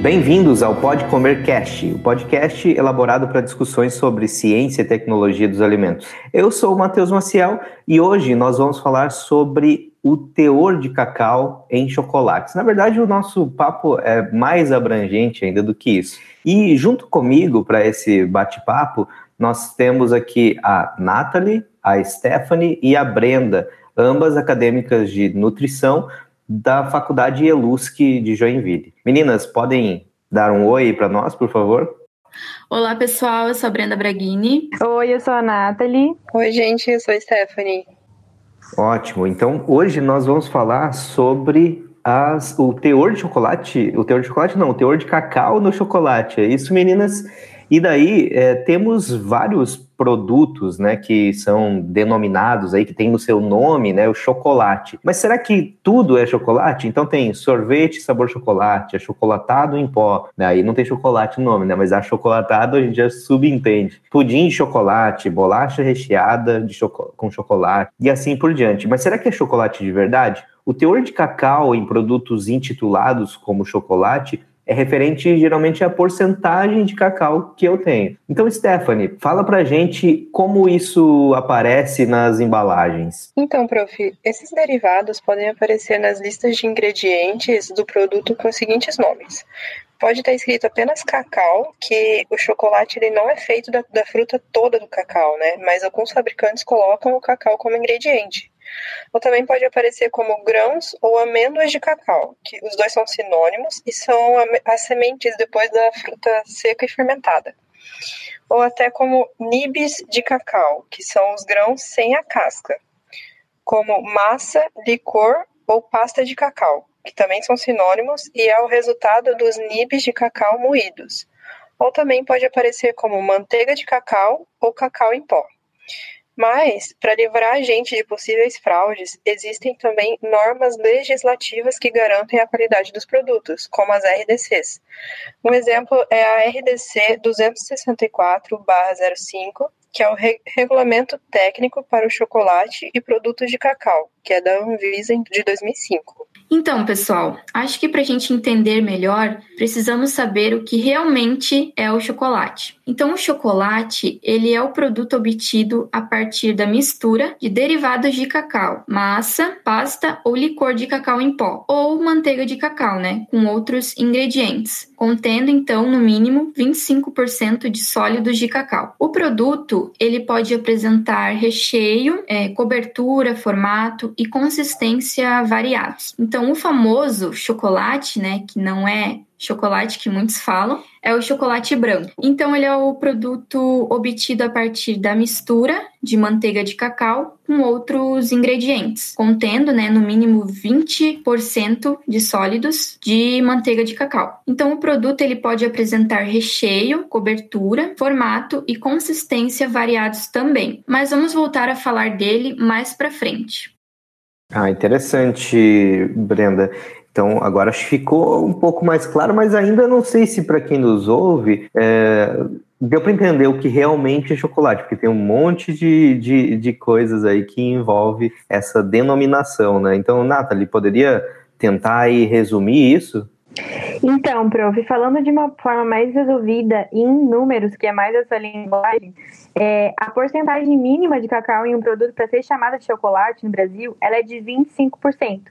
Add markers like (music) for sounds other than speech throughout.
Bem-vindos ao Pode Comer Cast, o podcast elaborado para discussões sobre ciência e tecnologia dos alimentos. Eu sou o Matheus Maciel e hoje nós vamos falar sobre o teor de cacau em chocolates. Na verdade, o nosso papo é mais abrangente ainda do que isso. E junto comigo para esse bate-papo, nós temos aqui a Nathalie, a Stephanie e a Brenda, ambas acadêmicas de nutrição da Faculdade Elusc de Joinville. Meninas, podem dar um oi para nós, por favor? Olá, pessoal, eu sou a Brenda Braghini. Oi, eu sou a Nathalie. Oi, gente, eu sou a Stephanie. Ótimo. Então, hoje nós vamos falar sobre as, o teor de chocolate, o teor de chocolate não, o teor de cacau no chocolate. É isso, meninas? E daí é, temos vários produtos, né, que são denominados aí, que tem no seu nome, né, o chocolate. Mas será que tudo é chocolate? Então tem sorvete sabor chocolate, achocolatado em pó, né, aí não tem chocolate no nome, né, mas achocolatado a gente já subentende. Pudim de chocolate, bolacha recheada de choco com chocolate e assim por diante. Mas será que é chocolate de verdade? O teor de cacau em produtos intitulados como chocolate é referente geralmente à porcentagem de cacau que eu tenho. Então, Stephanie, fala pra gente como isso aparece nas embalagens. Então, prof, esses derivados podem aparecer nas listas de ingredientes do produto com os seguintes nomes. Pode estar escrito apenas cacau, que o chocolate ele não é feito da, da fruta toda do cacau, né? Mas alguns fabricantes colocam o cacau como ingrediente. Ou também pode aparecer como grãos ou amêndoas de cacau, que os dois são sinônimos e são as sementes depois da fruta seca e fermentada. Ou até como nibs de cacau, que são os grãos sem a casca, como massa, licor ou pasta de cacau, que também são sinônimos e é o resultado dos nibs de cacau moídos. Ou também pode aparecer como manteiga de cacau ou cacau em pó. Mas, para livrar a gente de possíveis fraudes, existem também normas legislativas que garantem a qualidade dos produtos, como as RDCs. Um exemplo é a RDC 264-05, que é o Re Regulamento Técnico para o Chocolate e Produtos de Cacau, que é da Anvisa de 2005. Então, pessoal, acho que para a gente entender melhor, precisamos saber o que realmente é o chocolate. Então, o chocolate, ele é o produto obtido a partir da mistura de derivados de cacau, massa, pasta ou licor de cacau em pó, ou manteiga de cacau, né, com outros ingredientes, contendo então no mínimo 25% de sólidos de cacau. O produto, ele pode apresentar recheio, é, cobertura, formato e consistência variados. Então, o famoso chocolate, né, que não é chocolate que muitos falam, é o chocolate branco. Então, ele é o produto obtido a partir da mistura de manteiga de cacau com outros ingredientes, contendo, né, no mínimo 20% de sólidos de manteiga de cacau. Então, o produto ele pode apresentar recheio, cobertura, formato e consistência variados também. Mas vamos voltar a falar dele mais para frente. Ah, interessante, Brenda. Então, agora ficou um pouco mais claro, mas ainda não sei se para quem nos ouve é, deu para entender o que realmente é chocolate, porque tem um monte de, de, de coisas aí que envolve essa denominação, né? Então, Nathalie, poderia tentar aí resumir isso? Então, prof, falando de uma forma mais resolvida em números, que é mais essa linguagem, é, a porcentagem mínima de cacau em um produto para ser chamada de chocolate no Brasil, ela é de 25%,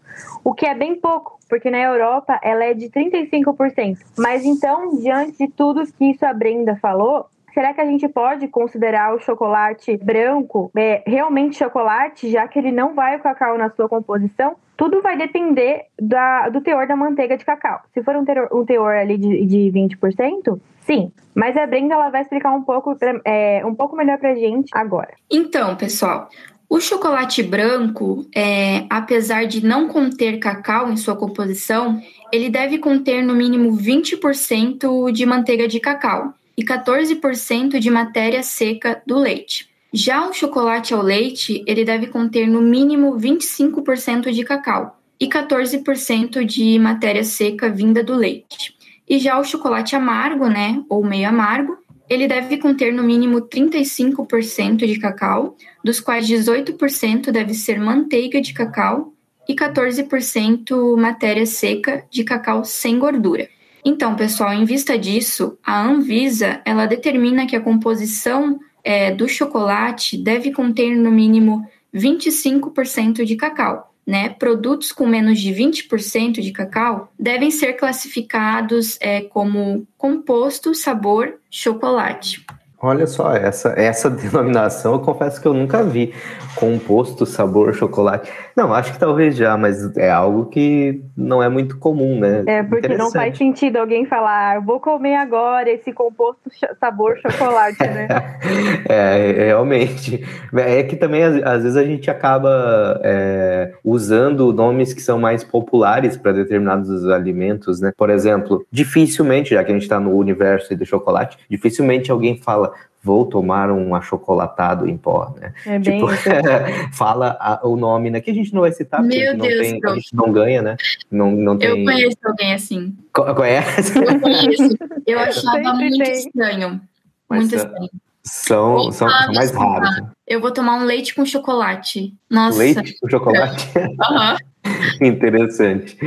o que é bem pouco, porque na Europa ela é de 35%. Mas então, diante de tudo que isso a Brenda falou, será que a gente pode considerar o chocolate branco é, realmente chocolate, já que ele não vai o cacau na sua composição? Tudo vai depender da, do teor da manteiga de cacau. Se for um teor, um teor ali de, de 20%, sim. Mas a Brenda ela vai explicar um pouco, é, um pouco melhor pra gente agora. Então, pessoal, o chocolate branco, é, apesar de não conter cacau em sua composição, ele deve conter no mínimo 20% de manteiga de cacau e 14% de matéria seca do leite. Já o chocolate ao leite, ele deve conter no mínimo 25% de cacau e 14% de matéria seca vinda do leite. E já o chocolate amargo, né, ou meio amargo, ele deve conter no mínimo 35% de cacau, dos quais 18% deve ser manteiga de cacau e 14% matéria seca de cacau sem gordura. Então, pessoal, em vista disso, a Anvisa ela determina que a composição é, do chocolate deve conter no mínimo 25% de cacau. Né? Produtos com menos de 20% de cacau devem ser classificados é, como composto sabor chocolate. Olha só, essa, essa (laughs) denominação eu confesso que eu nunca vi. Composto sabor chocolate. Não, acho que talvez já, mas é algo que não é muito comum, né? É, porque não faz sentido alguém falar, ah, vou comer agora esse composto sabor (laughs) chocolate, né? (laughs) é, realmente. É que também, às, vezes, a gente acaba é, usando nomes que são mais populares para determinados alimentos, né? Por exemplo, dificilmente, já que a gente está no universo do chocolate, dificilmente alguém fala vou tomar um achocolatado em pó, né? É bem tipo, (laughs) fala a, o nome, né? Que a gente não vai citar, porque Meu a, gente Deus, tem, a gente não ganha, né? Não, não tem... Eu conheço alguém assim. Conhece? Eu conheço. Eu (laughs) achava muito tem. estranho. Mas muito estranho. São, são, são, mais raros. Né? Eu vou tomar um leite com chocolate. Nossa. Leite com chocolate? (laughs) Aham. (laughs) Interessante.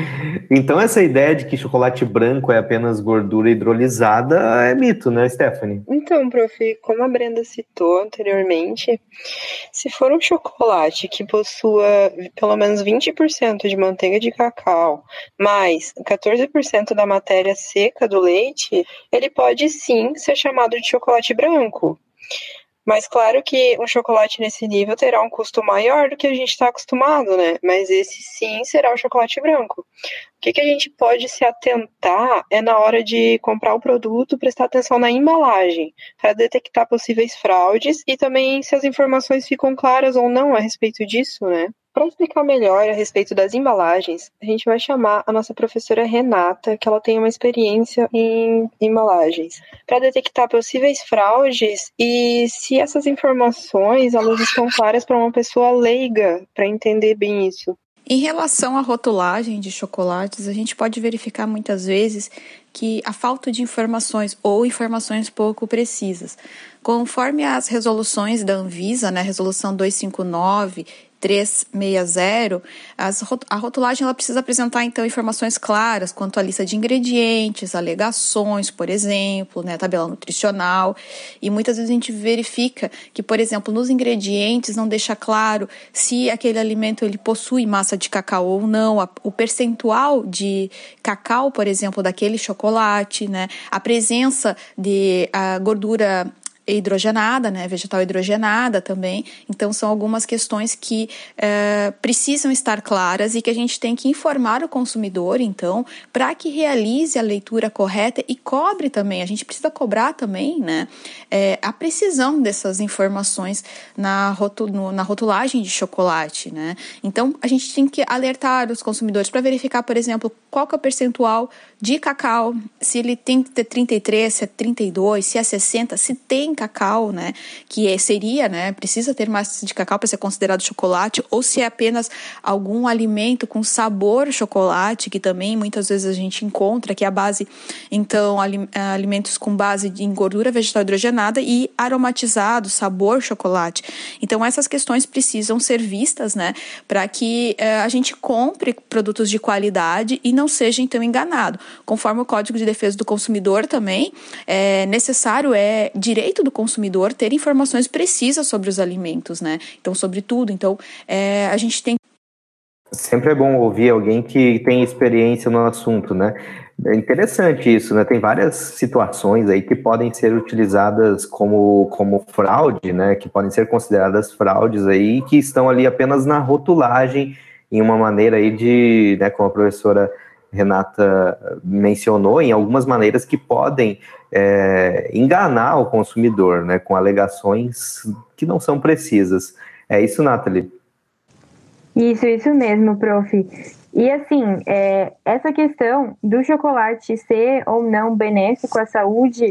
Então, essa ideia de que chocolate branco é apenas gordura hidrolisada é mito, né, Stephanie? Então, prof, como a Brenda citou anteriormente, se for um chocolate que possua pelo menos 20% de manteiga de cacau, mais 14% da matéria seca do leite, ele pode sim ser chamado de chocolate branco. Mas claro que um chocolate nesse nível terá um custo maior do que a gente está acostumado, né? Mas esse sim será o chocolate branco. O que, que a gente pode se atentar é na hora de comprar o produto, prestar atenção na embalagem, para detectar possíveis fraudes e também se as informações ficam claras ou não a respeito disso, né? Para explicar melhor a respeito das embalagens, a gente vai chamar a nossa professora Renata, que ela tem uma experiência em embalagens, para detectar possíveis fraudes e se essas informações elas estão claras para uma pessoa leiga para entender bem isso. Em relação à rotulagem de chocolates, a gente pode verificar muitas vezes que a falta de informações ou informações pouco precisas. Conforme as resoluções da Anvisa, né, resolução 259 360, as, a rotulagem ela precisa apresentar então informações claras quanto à lista de ingredientes, alegações, por exemplo, né, tabela nutricional. E muitas vezes a gente verifica que, por exemplo, nos ingredientes não deixa claro se aquele alimento ele possui massa de cacau ou não, a, o percentual de cacau, por exemplo, daquele chocolate, né, a presença de a gordura hidrogenada, né, vegetal hidrogenada também. Então, são algumas questões que é, precisam estar claras e que a gente tem que informar o consumidor, então, para que realize a leitura correta e cobre também. A gente precisa cobrar também, né, é, a precisão dessas informações na, rotu no, na rotulagem de chocolate, né. Então, a gente tem que alertar os consumidores para verificar, por exemplo, qual que é o percentual de cacau, se ele tem que ter 33, se é 32, se é 60, se tem cacau, né, que é, seria, né, precisa ter massa de cacau para ser considerado chocolate, ou se é apenas algum alimento com sabor chocolate, que também muitas vezes a gente encontra, que é a base, então, alimentos com base em gordura vegetal hidrogenada e aromatizado, sabor chocolate. Então, essas questões precisam ser vistas, né, para que eh, a gente compre produtos de qualidade e não seja, então, enganado. Conforme o Código de Defesa do Consumidor também, é necessário, é direito do consumidor ter informações precisas sobre os alimentos, né? Então, sobre tudo. Então, é, a gente tem. Sempre é bom ouvir alguém que tem experiência no assunto, né? É interessante isso, né? Tem várias situações aí que podem ser utilizadas como, como fraude, né? Que podem ser consideradas fraudes aí, que estão ali apenas na rotulagem, em uma maneira aí de, né, como a professora Renata mencionou, em algumas maneiras que podem é, enganar o consumidor, né, com alegações que não são precisas. É isso, Nathalie? Isso, isso mesmo, prof. E assim, é, essa questão do chocolate ser ou não benéfico à saúde,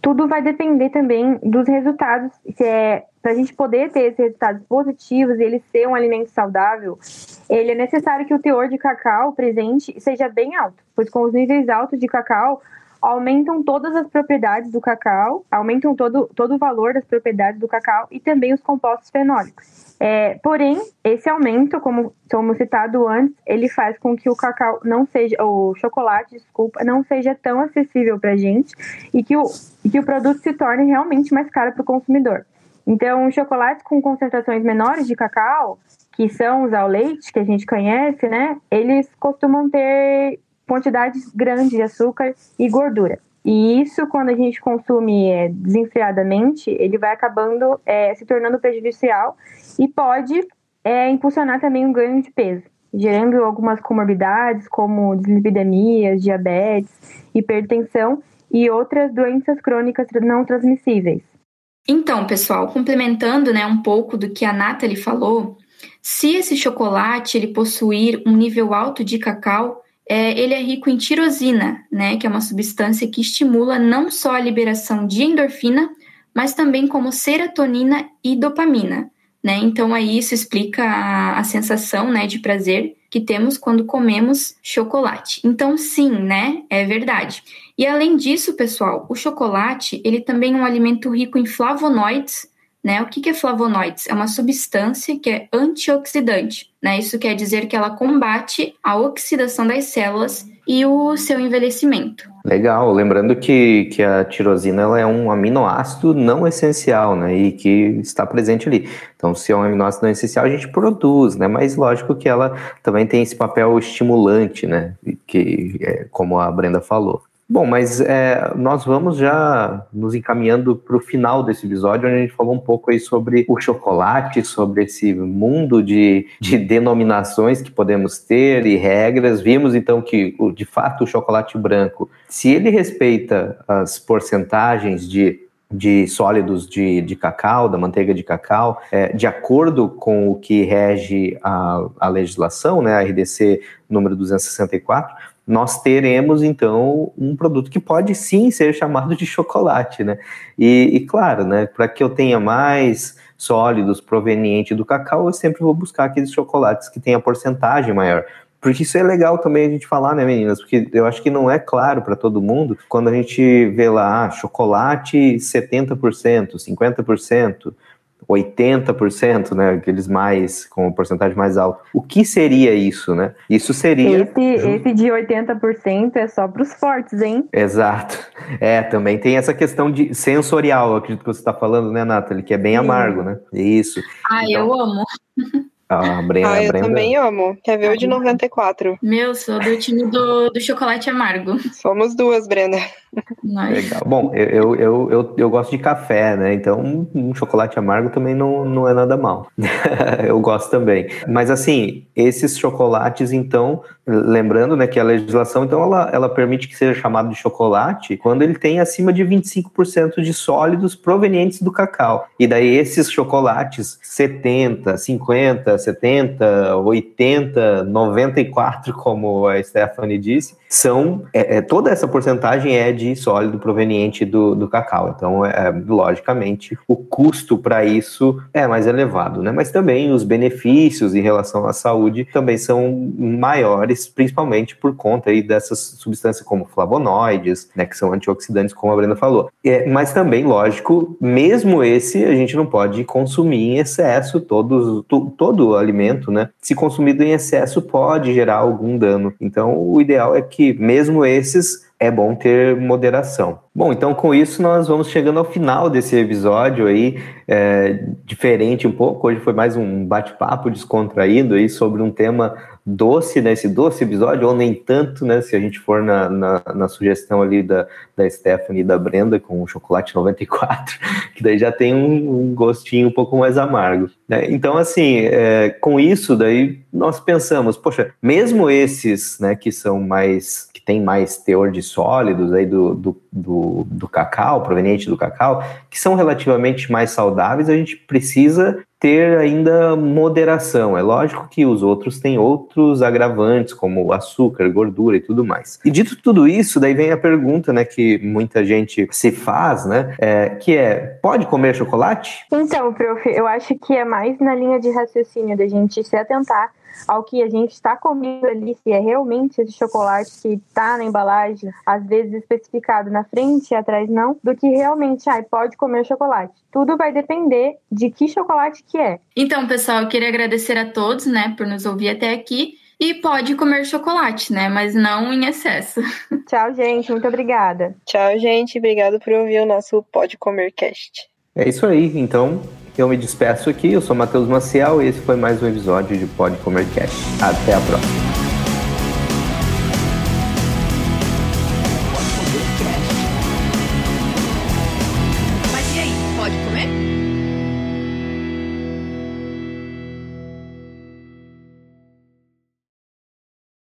tudo vai depender também dos resultados. Se é para a gente poder ter esses resultados positivos e ele ser um alimento saudável, ele é necessário que o teor de cacau presente seja bem alto, pois com os níveis altos de cacau, aumentam todas as propriedades do cacau, aumentam todo, todo o valor das propriedades do cacau e também os compostos fenólicos. É, porém, esse aumento, como, como citado antes, ele faz com que o cacau não seja, o chocolate, desculpa, não seja tão acessível para a gente e que, o, que o produto se torne realmente mais caro para o consumidor. Então, chocolates com concentrações menores de cacau, que são os ao leite, que a gente conhece, né? Eles costumam ter quantidades grandes de açúcar e gordura. E isso, quando a gente consome é, desenfreadamente, ele vai acabando é, se tornando prejudicial e pode é, impulsionar também um ganho de peso, gerando algumas comorbidades como dislipidemias, diabetes, hipertensão e outras doenças crônicas não transmissíveis. Então, pessoal, complementando né, um pouco do que a Nathalie falou, se esse chocolate ele possuir um nível alto de cacau, é, ele é rico em tirosina, né, que é uma substância que estimula não só a liberação de endorfina, mas também como serotonina e dopamina. Né? Então, aí isso explica a, a sensação né, de prazer que temos quando comemos chocolate. Então, sim, né? É verdade. E além disso, pessoal, o chocolate ele também é um alimento rico em flavonoides, né? O que é flavonoides? É uma substância que é antioxidante. Né? Isso quer dizer que ela combate a oxidação das células e o seu envelhecimento. Legal, lembrando que, que a tirosina ela é um aminoácido não essencial, né, e que está presente ali. Então, se é um aminoácido não essencial, a gente produz, né, mas lógico que ela também tem esse papel estimulante, né, que é, como a Brenda falou. Bom, mas é, nós vamos já nos encaminhando para o final desse episódio, onde a gente falou um pouco aí sobre o chocolate, sobre esse mundo de, de denominações que podemos ter e regras. Vimos então que, de fato, o chocolate branco, se ele respeita as porcentagens de de sólidos de, de cacau, da manteiga de cacau, é, de acordo com o que rege a, a legislação, né, a RDC número 264, nós teremos então um produto que pode sim ser chamado de chocolate, né? E, e claro, né, para que eu tenha mais sólidos provenientes do cacau, eu sempre vou buscar aqueles chocolates que têm a porcentagem maior. Porque isso é legal também a gente falar, né, meninas? Porque eu acho que não é claro para todo mundo quando a gente vê lá ah, chocolate 70%, 50%. 80%, né, aqueles mais com porcentagem mais alta. O que seria isso, né? Isso seria Esse, esse de 80% é só para os fortes, hein? Exato. (laughs) É, também tem essa questão de sensorial, acredito que você está falando, né, Nathalie, que é bem Sim. amargo, né? Isso. Ah, então, eu amo. (laughs) A Brenda, ah, eu Brenda... também amo. Quer ver o de 94? Meu, sou do time do, do chocolate amargo. Somos duas, Brenda. Legal. Bom, eu, eu, eu, eu, gosto de café, né? Então, um chocolate amargo também não, não é nada mal. (laughs) eu gosto também. Mas, assim, esses chocolates, então, lembrando né, que a legislação, então, ela, ela permite que seja chamado de chocolate quando ele tem acima de 25% de sólidos provenientes do cacau. E daí, esses chocolates, 70, 50, 70, 80, 94, como a Stephanie disse, são é, é, toda essa porcentagem é de sólido proveniente do, do cacau. Então, é, é logicamente, o custo para isso é mais elevado, né? Mas também os benefícios em relação à saúde também são maiores, principalmente por conta aí dessas substâncias como flavonoides, né, que são antioxidantes, como a Brenda falou. É, mas também, lógico, mesmo esse a gente não pode consumir em excesso todos, to, todo o alimento, né? Se consumido em excesso pode gerar algum dano. Então, o ideal é que mesmo esses é bom ter moderação. Bom, então com isso nós vamos chegando ao final desse episódio aí, é, diferente um pouco. Hoje foi mais um bate-papo descontraído aí sobre um tema doce nesse né, doce episódio, ou nem tanto, né? Se a gente for na, na, na, sugestão ali da, da Stephanie e da Brenda com o chocolate 94, (laughs) que daí já tem um, um gostinho um pouco mais amargo. Né? Então, assim, é, com isso, daí nós pensamos, poxa, mesmo esses né, que são mais que tem mais teor de sólidos aí do, do, do, do cacau, proveniente do cacau, que são relativamente mais saudáveis, a gente precisa ter ainda moderação. É lógico que os outros têm outros agravantes, como açúcar, gordura e tudo mais. E dito tudo isso, daí vem a pergunta, né, que muita gente se faz, né, é, que é, pode comer chocolate? Então, prof, eu acho que é mais na linha de raciocínio da gente se atentar ao que a gente está comendo ali, se é realmente esse chocolate que está na embalagem, às vezes especificado na frente e atrás não, do que realmente, ai, pode comer chocolate. Tudo vai depender de que chocolate que é. Então, pessoal, eu queria agradecer a todos, né, por nos ouvir até aqui. E pode comer chocolate, né? Mas não em excesso. (laughs) Tchau, gente. Muito obrigada. Tchau, gente. Obrigado por ouvir o nosso Pode Comer Cast. É isso aí. Então, eu me despeço aqui, eu sou Matheus Maciel e esse foi mais um episódio de Pode Comer Cash. Até a próxima.